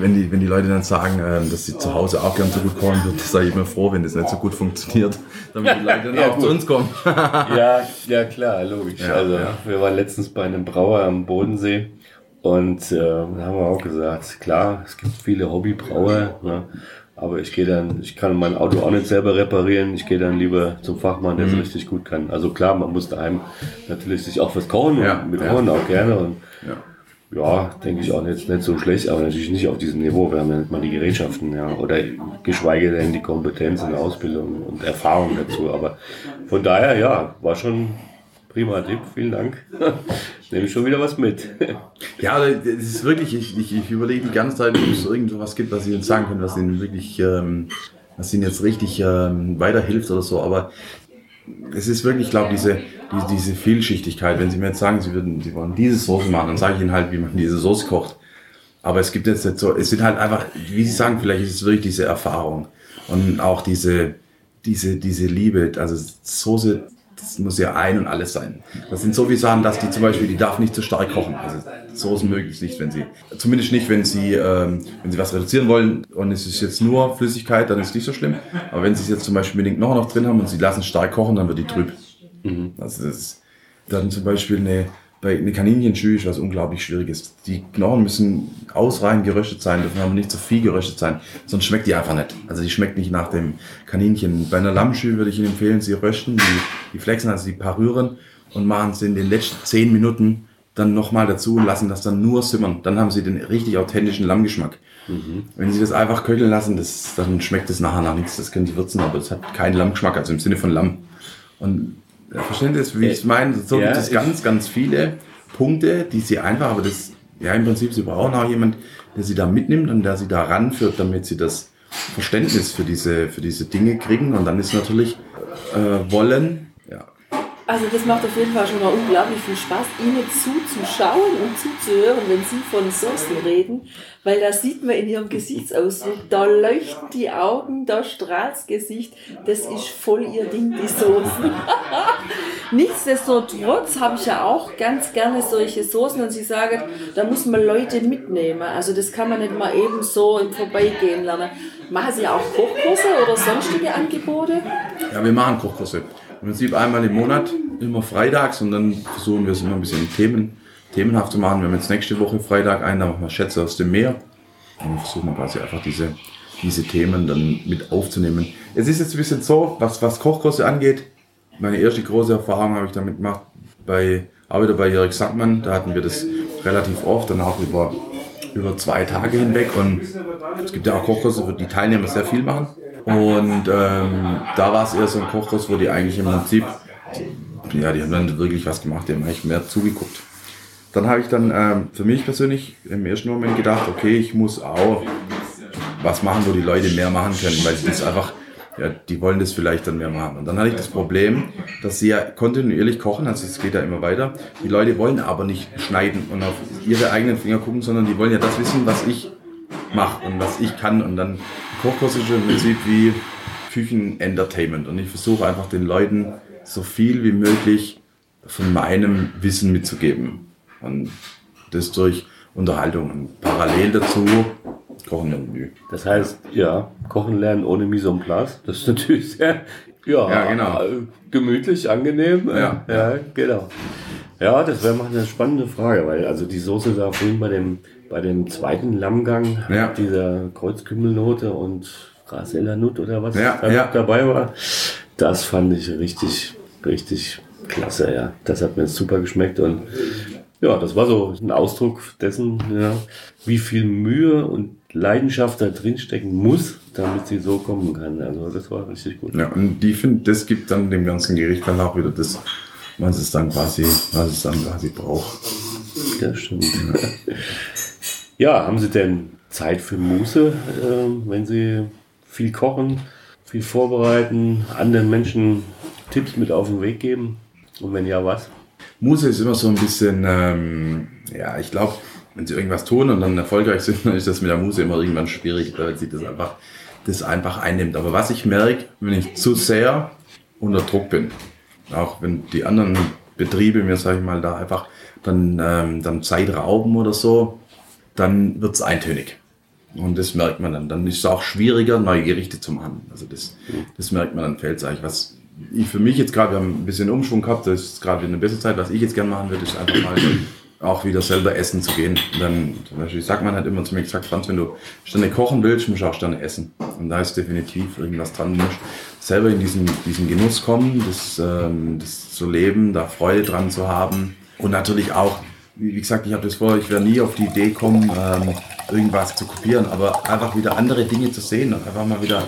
Speaker 3: wenn die, wenn die Leute dann sagen, ähm, dass sie zu Hause auch gern so gut kochen würden, sage ich immer froh, wenn das nicht so gut funktioniert, damit die Leute dann
Speaker 2: Ja,
Speaker 3: auch
Speaker 2: gut.
Speaker 3: zu uns kommen.
Speaker 2: Ja, ja klar, logisch.
Speaker 3: Ja,
Speaker 2: also
Speaker 3: ja.
Speaker 2: wir waren letztens bei einem Brauer am Bodensee und äh, da haben wir auch gesagt, klar, es gibt viele Hobbybrauer, ne? aber ich gehe dann, ich kann mein Auto auch nicht selber reparieren, ich gehe dann lieber zum Fachmann, der es richtig gut kann. Also klar, man muss daheim natürlich sich auch was kochen
Speaker 3: Ja,
Speaker 2: und
Speaker 3: ja.
Speaker 2: Ohren auch gerne und
Speaker 3: Ja.
Speaker 2: Ja, denke ich auch nicht, nicht so schlecht, aber natürlich nicht auf diesem Niveau. Wir haben ja nicht mal die Gerätschaften, ja, oder geschweige denn die Kompetenz und Ausbildung und Erfahrung dazu. Aber von daher, ja, war schon prima Tipp. Vielen Dank. Nehme ich schon wieder was mit.
Speaker 3: Ja, das ist wirklich, ich, ich, ich überlege die ganze Zeit, ob es irgend was gibt, was ich Ihnen sagen können, was Ihnen wirklich, ähm, was Ihnen jetzt richtig ähm, weiterhilft oder so, aber es ist wirklich, ich glaube, diese, diese, diese Vielschichtigkeit, wenn Sie mir jetzt sagen, Sie würden, Sie wollen diese Soße machen, dann sage ich Ihnen halt, wie man diese Soße kocht. Aber es gibt jetzt nicht so, es sind halt einfach, wie Sie sagen, vielleicht ist es wirklich diese Erfahrung und auch diese, diese, diese Liebe, also Soße, das muss ja ein und alles sein. Das sind so wie Sachen, dass die zum Beispiel, die darf nicht zu stark kochen. Also Soßen möglichst nicht, wenn sie, zumindest nicht, wenn sie, ähm, wenn sie was reduzieren wollen und es ist jetzt nur Flüssigkeit, dann ist es nicht so schlimm. Aber wenn sie es jetzt zum Beispiel unbedingt noch, noch drin haben und sie lassen stark kochen, dann wird die trüb. Also das ist dann zum Beispiel eine, bei eine Kaninchenschü ist was unglaublich Schwieriges. Die Knochen müssen ausreichend geröstet sein, dürfen aber nicht zu viel geröstet sein, sonst schmeckt die einfach nicht. Also die schmeckt nicht nach dem Kaninchen. Bei einer Lammschü würde ich Ihnen empfehlen, Sie rösten, die, die flexen, also die parüren und machen sie in den letzten zehn Minuten dann nochmal dazu und lassen das dann nur simmern. Dann haben Sie den richtig authentischen Lammgeschmack. Wenn Sie das einfach köcheln lassen, das, dann schmeckt es nachher nach nichts. Das können Sie würzen, aber es hat keinen Lammgeschmack, also im Sinne von Lamm. Und das, wie ich es meine? So
Speaker 2: Ja,
Speaker 3: gibt es ganz, ganz viele Punkte, die Sie einfach, aber das, ja, im Prinzip, Sie brauchen auch jemand, der Sie da mitnimmt und der Sie da ranführt, damit Sie das Verständnis für diese, für diese Dinge kriegen. Und dann ist natürlich äh, Wollen,
Speaker 1: Also das macht auf jeden Fall schon mal unglaublich viel Spaß, Ihnen zuzuschauen und zuzuhören, wenn Sie von Soßen reden, weil da sieht man in Ihrem Gesichtsausdruck, da leuchten die Augen, da strahlt's Gesicht, das ist voll Ihr Ding, die Soßen. Nichtsdestotrotz habe ich ja auch ganz gerne solche Soßen und Sie sagen, da muss man Leute mitnehmen, also das kann man nicht mal eben so im Vorbeigehen lernen. Machen Sie auch Kochkurse oder sonstige Angebote?
Speaker 3: Ja, wir machen Kochkurse. Im Prinzip einmal im Monat, immer freitags und dann versuchen wir es immer ein bisschen Themen, themenhaft zu machen. Wir haben jetzt nächste Woche Freitag einen, da machen wir Schätze aus dem Meer. Und dann versuchen wir quasi einfach diese, diese Themen dann mit aufzunehmen. Es ist jetzt ein bisschen so, was, was Kochkurse angeht. Meine erste große Erfahrung habe ich damit gemacht bei, auch wieder bei Jörg Sackmann. Da hatten wir das relativ oft, dann auch über, über zwei Tage hinweg. Und es gibt ja auch Kochkurse, wo die Teilnehmer sehr viel machen. Und ähm, da war es eher so ein Kochkurs, wo die eigentlich im Prinzip, ja, die haben dann wirklich was gemacht, die haben eigentlich mehr zugeguckt. Dann habe ich dann ähm, für mich persönlich im ersten Moment gedacht, okay, ich muss auch was machen, wo die Leute mehr machen können, weil sie das einfach, ja, die wollen das vielleicht dann mehr machen. Und dann hatte ich das Problem, dass sie ja kontinuierlich kochen, also es geht ja immer weiter. Die Leute wollen aber nicht schneiden und auf ihre eigenen Finger gucken, sondern die wollen ja das wissen, was ich mache und was ich kann. Und dann Kochkurs ist im Prinzip wie Küchen-Entertainment. Und ich versuche einfach den Leuten so viel wie möglich von meinem Wissen mitzugeben. Und das durch Unterhaltung. Und parallel dazu kochen im Menü.
Speaker 2: Das heißt, ja, kochen lernen ohne Mise en place. Das ist natürlich sehr, ja,
Speaker 3: Ja, genau.
Speaker 2: äh, gemütlich, angenehm.
Speaker 3: Ja.
Speaker 2: ja, genau. Ja, das wäre mal eine spannende Frage, weil also die Soße da vorhin bei dem, bei dem zweiten Lammgang,
Speaker 3: Ja.
Speaker 2: mit dieser Kreuzkümmelnote und Raseller Nut oder was
Speaker 3: Ja,
Speaker 2: da
Speaker 3: ja.
Speaker 2: dabei war, das fand ich richtig, richtig klasse, ja. Das hat mir super geschmeckt und ja, das war so ein Ausdruck dessen, ja, wie viel Mühe und Leidenschaft da drin stecken muss, damit sie so kommen kann. Also das war richtig gut.
Speaker 3: Ja, und die finden, das gibt dann dem ganzen Gericht dann auch wieder das, was es dann quasi, was es dann quasi braucht.
Speaker 2: Das stimmt. Ja, haben Sie denn Zeit für Muße, ähm, wenn Sie viel kochen, viel vorbereiten, anderen Menschen Tipps mit auf den Weg geben? Und wenn ja, was?
Speaker 3: Muse ist immer so ein bisschen, ähm, ja, ich glaube, wenn sie irgendwas tun und dann erfolgreich sind, dann ist das mit der Muse immer irgendwann schwierig, weil sie das einfach, das einfach einnimmt. Aber was ich merke, wenn ich zu sehr unter Druck bin, auch wenn die anderen Betriebe mir, sage ich mal, da einfach dann, ähm, dann Zeit rauben oder so, dann wird es eintönig. Und das merkt man dann. Dann ist es auch schwieriger, neue Gerichte zu machen. Also das, das merkt man dann, fällt es eigentlich. Was ich für mich jetzt gerade, wir haben ein bisschen Umschwung gehabt, das ist gerade eine bessere Zeit. Was ich jetzt gerne machen würde, ist einfach mal auch wieder selber essen zu gehen. Dann, zum Beispiel, sagt man halt immer zu mir gesagt, Franz, wenn du Sterne kochen willst, musst du auch Sterne essen. Und da ist definitiv irgendwas dran. Du musst selber in diesen, diesen Genuss kommen, das, ähm, das zu leben, da Freude dran zu haben. Und natürlich auch, wie gesagt, ich habe das vor, ich werde nie auf die Idee kommen, ähm, irgendwas zu kopieren, aber einfach wieder andere Dinge zu sehen und einfach mal wieder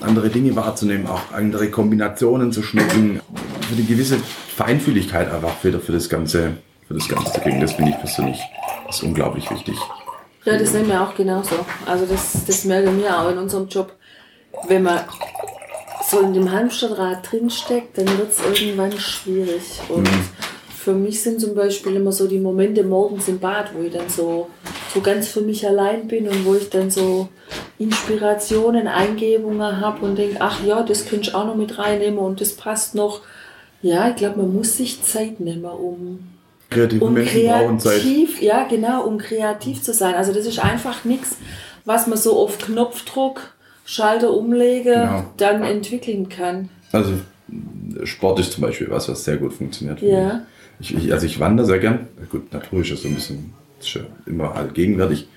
Speaker 3: andere Dinge wahrzunehmen, auch andere Kombinationen zu schmecken, für die gewisse Feinfühligkeit einfach wieder für das Ganze, für das Ganze zu kriegen. Das finde ich persönlich ist unglaublich wichtig.
Speaker 1: Ja, das nehmen wir auch genauso. Also das, das merken wir auch in unserem Job. Wenn man so in dem Hamsterrad drinsteckt, dann wird es irgendwann schwierig. Und mhm. Für mich sind zum Beispiel immer so die Momente morgens im Bad, wo ich dann so so ganz für mich allein bin und wo ich dann so Inspirationen, Eingebungen habe und denke, ach ja, das könnte ich auch noch mit reinnehmen und das passt noch. Ja, ich glaube, man muss sich Zeit nehmen, um
Speaker 3: Kreative um Menschen kreativ.
Speaker 1: Ja, genau, um kreativ zu sein. Also das ist einfach nichts, was man so auf Knopfdruck, Schalter umlege, genau. dann entwickeln kann.
Speaker 3: Also Sport ist zum Beispiel was, was sehr gut funktioniert. Ja. Ich, ich, also ich wandere sehr gern. Gut, Natur ist so ein bisschen immer allgegenwärtig.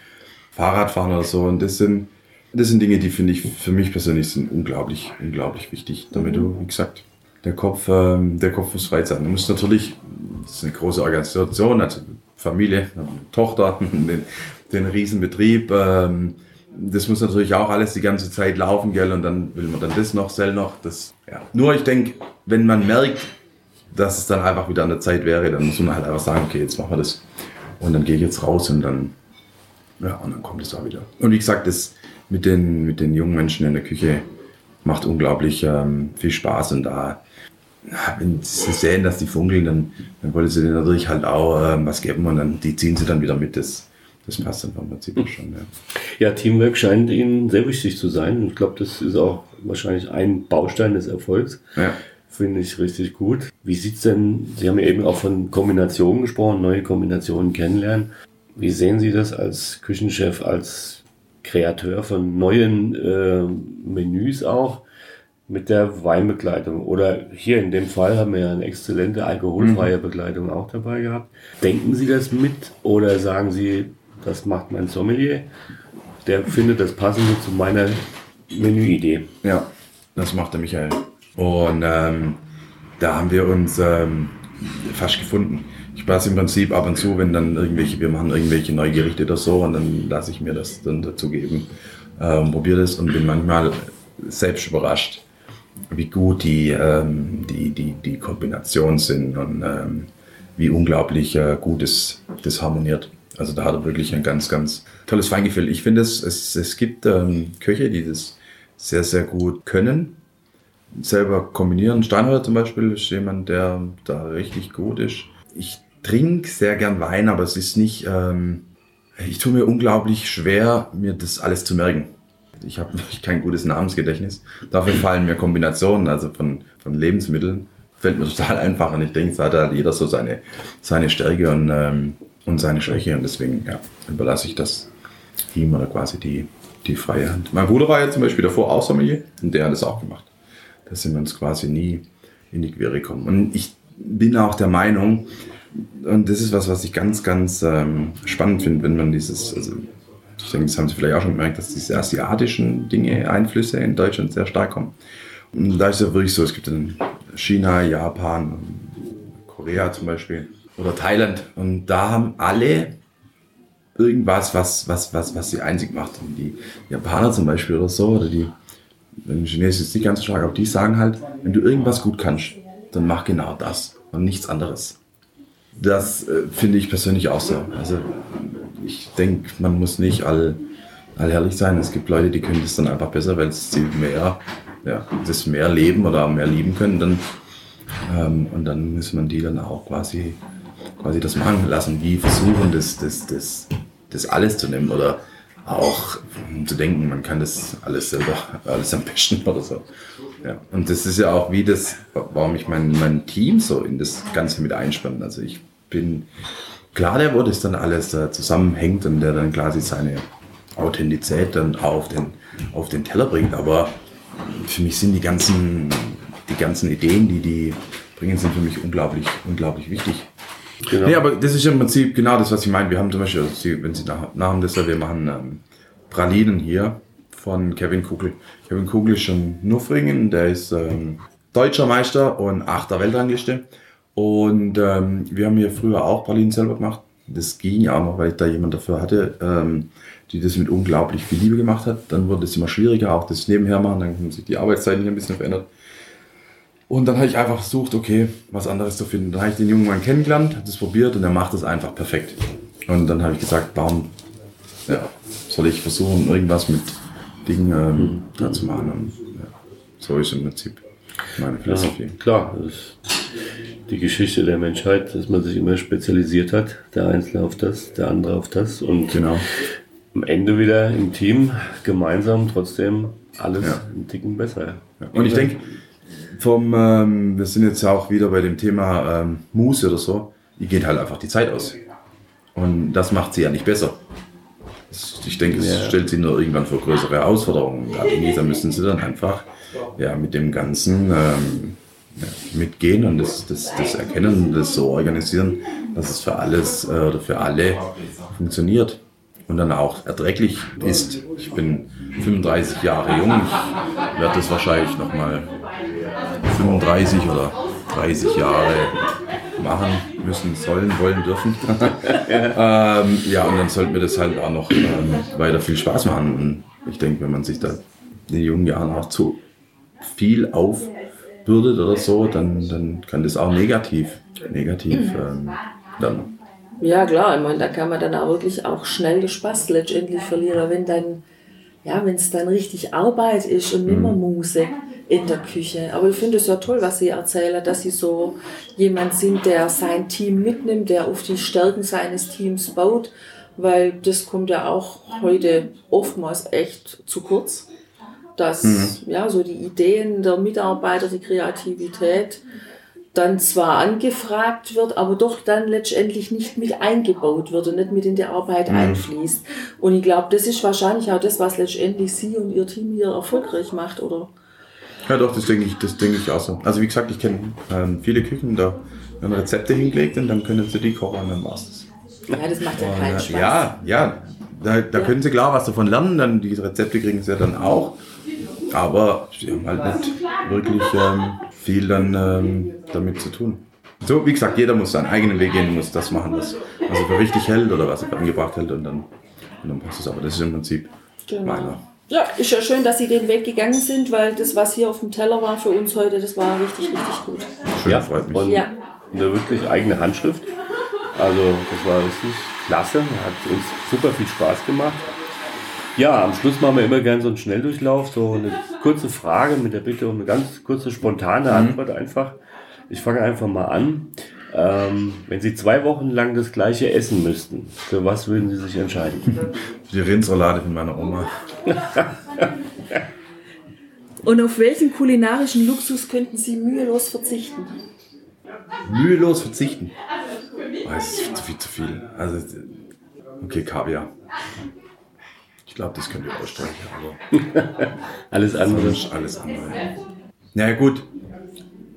Speaker 3: Fahrradfahren oder so. Und das sind, das sind Dinge, die finde ich für mich persönlich sind unglaublich, unglaublich wichtig. Damit du, wie gesagt, der Kopf, ähm, der Kopf muss frei sein. Du musst natürlich, das ist eine große Organisation, also Familie, Tochter, den, den Riesenbetrieb. Ähm, das muss natürlich auch alles die ganze Zeit laufen, gell? Und dann will man dann das noch, sell noch. Das, ja. Nur ich denke, wenn man merkt, dass es dann einfach wieder an der Zeit wäre, dann muss man halt einfach sagen, okay, jetzt machen wir das. Und dann gehe ich jetzt raus und dann, ja, und dann kommt es auch wieder. Und wie gesagt, das mit den, mit den jungen Menschen in der Küche macht unglaublich ähm, viel Spaß und da, wenn sie sehen, dass die funkeln, dann, dann wollen sie denen natürlich halt auch ähm, was geben und dann die ziehen sie dann wieder mit. Das, das passt dann vom Prinzip schon. Ja.
Speaker 2: ja, Teamwork scheint Ihnen sehr wichtig zu sein. Ich glaube, das ist auch wahrscheinlich ein Baustein des Erfolgs. Ja. Finde ich richtig gut. Wie sieht's denn, Sie haben ja eben auch von Kombinationen gesprochen, neue Kombinationen kennenlernen. Wie sehen Sie das als Küchenchef, als Kreateur von neuen äh, Menüs auch mit der Weinbegleitung? Oder hier in dem Fall haben wir ja eine exzellente alkoholfreie mhm. Begleitung auch dabei gehabt. Denken Sie das mit oder sagen Sie, das macht mein Sommelier? Der findet das passende zu meiner Menüidee.
Speaker 3: Ja, das macht der Michael. Und ähm, da haben wir uns ähm, fast gefunden. Ich passe im Prinzip ab und zu, wenn dann irgendwelche, wir machen irgendwelche neue Gerichte oder so, und dann lasse ich mir das dann dazu geben, ähm, probiere das und bin manchmal selbst überrascht, wie gut die, ähm, die, die, die Kombinationen sind und ähm, wie unglaublich äh, gut es, das harmoniert. Also da hat er wirklich ein ganz, ganz tolles Feingefühl. Ich finde, es, es, es gibt ähm, Köche, die das sehr, sehr gut können selber kombinieren. Steinholder zum Beispiel ist jemand, der da richtig gut ist. Ich trinke sehr gern Wein, aber es ist nicht, ähm, ich tue mir unglaublich schwer, mir das alles zu merken. Ich habe kein gutes Namensgedächtnis. Dafür fallen mir Kombinationen, also von, von Lebensmitteln, fällt mir total einfach. Und ich denke, es hat halt jeder so seine, seine Stärke und, ähm, und seine Schwäche. Und deswegen ja, überlasse ich das ihm oder quasi die, die freie Hand. Mein Bruder war ja zum Beispiel davor auch Sommelier und der hat es auch gemacht. Da sind wir uns quasi nie in die Quere gekommen. Und ich bin auch der Meinung, und das ist was, was ich ganz, ganz ähm, spannend finde, wenn man dieses, also ich denke, das haben Sie vielleicht auch schon gemerkt, dass diese asiatischen Dinge, Einflüsse in Deutschland sehr stark kommen. Und da ist es ja wirklich so, es gibt dann China, Japan, Korea zum Beispiel oder Thailand. Und da haben alle irgendwas, was, was, was, was sie einzig macht. Und die Japaner zum Beispiel oder so, oder die wenn Chinesisch ist nicht ganz so stark, aber die sagen halt, wenn du irgendwas gut kannst, dann mach genau das und nichts anderes. Das äh, finde ich persönlich auch so. Also ich denke, man muss nicht all, allherrlich sein. Es gibt Leute, die können das dann einfach besser, weil sie mehr, ja, das mehr leben oder mehr lieben können. Dann, ähm, und dann muss man die dann auch quasi, quasi das machen lassen. Die versuchen, das, das, das, das alles zu nehmen oder auch zu denken, man kann das alles selber, alles am besten oder so. Ja, und das ist ja auch wie das, warum ich mein, mein Team so in das Ganze mit einspanne. Also ich bin klar, der, wo das dann alles da zusammenhängt und der dann quasi seine Authentizität dann auf den, auf den Teller bringt. Aber für mich sind die ganzen, die ganzen Ideen, die die bringen, sind für mich unglaublich, unglaublich wichtig. Genau. Nee, aber das ist im Prinzip genau das, was ich meine. Wir haben zum Beispiel, wenn Sie nach, dem Dessert, wir machen ähm, Pralinen hier von Kevin Kugel. Kevin Kugel ist schon Nuffringen, der ist ähm, deutscher Meister und achter Weltrangliste. Und ähm, wir haben hier früher auch Pralinen selber gemacht. Das ging auch noch, weil ich da jemand dafür hatte, ähm, die das mit unglaublich viel Liebe gemacht hat. Dann wurde es immer schwieriger, auch das nebenher machen. Dann haben sich die Arbeitszeiten hier ein bisschen verändert. Und dann habe ich einfach versucht, okay, was anderes zu finden. Dann habe ich den jungen Mann kennengelernt, habe das probiert und er macht das einfach perfekt. Und dann habe ich gesagt, warum ja, soll ich versuchen, irgendwas mit Dingen ähm, mhm. da zu machen? Und, ja, so ist im Prinzip meine Philosophie.
Speaker 2: Ja, klar, das ist die Geschichte der Menschheit, dass man sich immer spezialisiert hat. Der Einzelne auf das, der andere auf das. Und genau. am Ende wieder im Team gemeinsam trotzdem alles ja. einen Ticken besser.
Speaker 3: Ja. Und ich denke, vom, ähm, wir sind jetzt auch wieder bei dem Thema ähm, Muße oder so, die geht halt einfach die Zeit aus. Und das macht sie ja nicht besser. Ich denke, es ja. stellt sie nur irgendwann vor größere Herausforderungen. Da müssen sie dann einfach ja, mit dem Ganzen ähm, ja, mitgehen und das, das, das erkennen und das so organisieren, dass es für alles äh, oder für alle funktioniert und dann auch erträglich ist. Ich bin 35 Jahre jung, ich werde das wahrscheinlich nochmal 35 oder 30 Jahre machen müssen, sollen, wollen, dürfen. ähm, ja, und dann sollten wir das halt auch noch ähm, weiter viel Spaß machen. Und ich denke, wenn man sich da in den jungen Jahren auch zu viel aufbürdet oder so, dann, dann kann das auch negativ, negativ ähm, dann.
Speaker 1: Ja, klar, ich meine, da kann man dann auch wirklich auch schnell den Spaß letztendlich verlieren, wenn dann, ja, wenn es dann richtig Arbeit ist und nimmer mhm. In der Küche. Aber ich finde es ja toll, was Sie erzählen, dass Sie so jemand sind, der sein Team mitnimmt, der auf die Stärken seines Teams baut, weil das kommt ja auch heute oftmals echt zu kurz. Dass mhm. ja so die Ideen der Mitarbeiter, die Kreativität dann zwar angefragt wird, aber doch dann letztendlich nicht mit eingebaut wird und nicht mit in die Arbeit mhm. einfließt. Und ich glaube, das ist wahrscheinlich auch das, was letztendlich Sie und Ihr Team hier erfolgreich macht, oder?
Speaker 3: Ja, doch, das denke ich, das denke ich auch so. Also wie gesagt, ich kenne ähm, viele Küchen, da werden Rezepte hingelegt und dann können sie die kochen und dann war's
Speaker 1: das. Ja, das macht ja keinen äh, Spaß.
Speaker 3: Ja, ja, da, da ja. können sie klar was davon lernen, dann die Rezepte kriegen sie ja dann auch. Aber sie haben halt nicht wirklich ähm, viel dann ähm, damit zu tun. So, wie gesagt, jeder muss seinen eigenen Weg gehen, muss das machen, was, was er für richtig hält oder was er für angebracht hält und dann, und dann passt es. Aber das ist im Prinzip genau. meiner.
Speaker 1: Ja, ist ja schön, dass Sie den Weg gegangen sind, weil das, was hier auf dem Teller war für uns heute, das war richtig, richtig gut.
Speaker 2: Schön, ja, freut mich. Und ja. eine wirklich eigene Handschrift. Also das war richtig klasse, hat uns super viel Spaß gemacht. Ja, am Schluss machen wir immer gerne so einen Schnelldurchlauf, so eine kurze Frage mit der Bitte um eine ganz kurze spontane mhm. Antwort einfach. Ich fange einfach mal an. Ähm, wenn Sie zwei Wochen lang das gleiche essen müssten, für was würden Sie sich entscheiden?
Speaker 3: Für die Rindsroulade von meiner Oma.
Speaker 1: Und auf welchen kulinarischen Luxus könnten Sie mühelos verzichten?
Speaker 3: Mühelos verzichten? Oh, das ist viel zu viel. Also, okay, Kaviar. Ich glaube, das könnt ihr ausstreichen. Aber
Speaker 2: alles andere.
Speaker 3: Alles andere. Na ja, gut,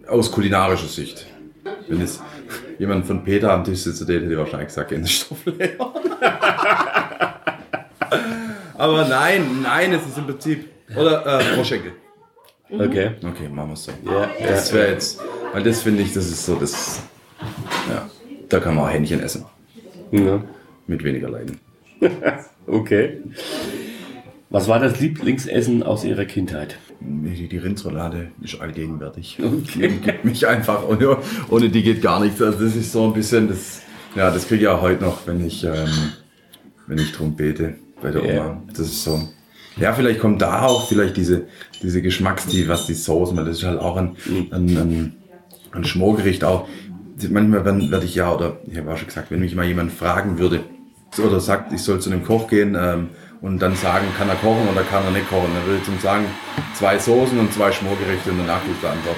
Speaker 3: aus kulinarischer Sicht. Wenn es jemand von Peter am Tisch sitzt, der hätte wahrscheinlich gesagt, Gänsestoffleer. Aber nein, nein, es ist im Prinzip. Oder äh, Froschenkel.
Speaker 2: Okay.
Speaker 3: Okay, machen wir es so. Ja, das wäre jetzt, weil das finde ich, das ist so das. Ja, da kann man auch Hähnchen essen. Ja. Mit weniger Leiden.
Speaker 2: okay. Was war das Lieblingsessen aus Ihrer Kindheit?
Speaker 3: Die, die Rindsroulade ist allgegenwärtig. Okay. Die gibt mich einfach, ohne, ohne die geht gar nichts. Also das ist so ein bisschen, das, ja, das kriege ich auch heute noch, wenn ich, ähm, wenn ich drum bete bei der yeah. Oma. Das ist so. Ja, vielleicht kommt da auch vielleicht diese, diese Geschmackstiefe, was die Soßen, weil das ist halt auch ein, mhm. ein, ein, ein Schmorgericht auch. Manchmal werde ich ja, oder ich habe auch schon gesagt, wenn mich mal jemand fragen würde, oder sagt, ich soll zu einem Koch gehen, ähm, und dann sagen, kann er kochen oder kann er nicht kochen. Dann würde ich zum sagen, zwei Soßen und zwei Schmorgerichte und danach ist die Antwort.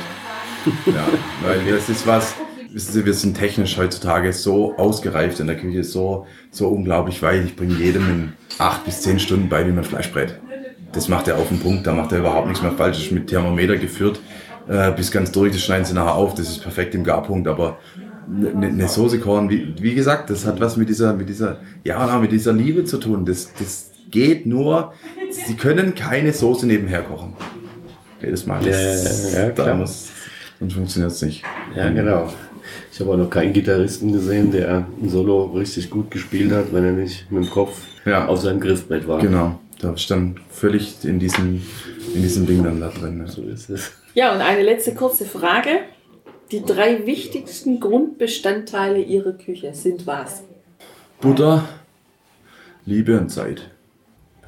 Speaker 3: Ja, weil das ist was, wissen Sie, wir sind technisch heutzutage so ausgereift in der Küche, so, so unglaublich weit. Ich bringe jedem in acht bis zehn Stunden bei, wie man Fleisch brät. Das macht er auf den Punkt, da macht er überhaupt nichts mehr falsch. Das ist mit Thermometer geführt, äh, bis ganz durch, das schneiden sie nachher auf, das ist perfekt im Garpunkt, aber eine, eine Soße kochen, wie, wie gesagt, das hat was mit dieser, mit dieser, ja, mit dieser Liebe zu tun. Das, das geht nur, sie können keine Soße nebenher kochen. Jedes Mal. Das,
Speaker 2: Ja, ja, klar.
Speaker 3: da muss, sonst funktioniert es nicht.
Speaker 2: Ja, genau. Ich habe auch noch keinen Gitarristen gesehen, der ein Solo richtig gut gespielt hat, wenn er nicht mit dem Kopf
Speaker 3: Ja.
Speaker 2: auf seinem Griffbrett war.
Speaker 3: Genau, da stand völlig in diesem, in diesem Ding dann da drin.
Speaker 2: So ist es.
Speaker 1: Ja, und eine letzte kurze Frage. Die drei wichtigsten Grundbestandteile Ihrer Küche sind was?
Speaker 3: Butter, Liebe und Zeit.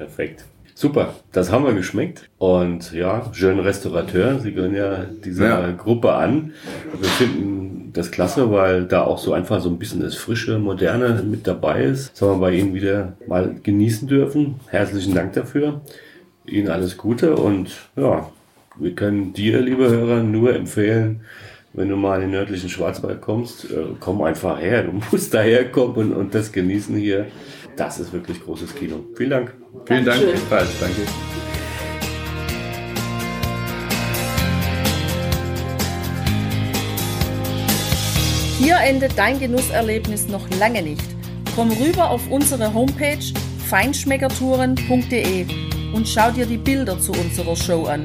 Speaker 2: Perfekt. Super, das haben wir geschmeckt. Und ja, schön Restaurateur. Sie gehören ja dieser
Speaker 3: Ja.
Speaker 2: Gruppe an. Wir finden das klasse, weil da auch so einfach so ein bisschen das Frische, Moderne mit dabei ist. Das haben wir bei Ihnen wieder mal genießen dürfen. Herzlichen Dank dafür. Ihnen alles Gute und ja, wir können dir, liebe Hörer, nur empfehlen, wenn du mal in den nördlichen Schwarzwald kommst, äh, komm einfach her. Du musst daher kommen und, und das genießen hier. Das ist wirklich großes Kino. Vielen Dank.
Speaker 3: Vielen Dank, ebenfalls. Danke.
Speaker 1: Hier endet dein Genusserlebnis noch lange nicht. Komm rüber auf unsere Homepage feinschmeckertouren.de und schau dir die Bilder zu unserer Show an.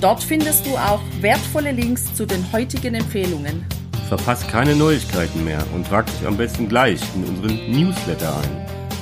Speaker 1: Dort findest du auch wertvolle Links zu den heutigen Empfehlungen.
Speaker 2: Verpasst keine Neuigkeiten mehr und trag dich am besten gleich in unseren Newsletter ein.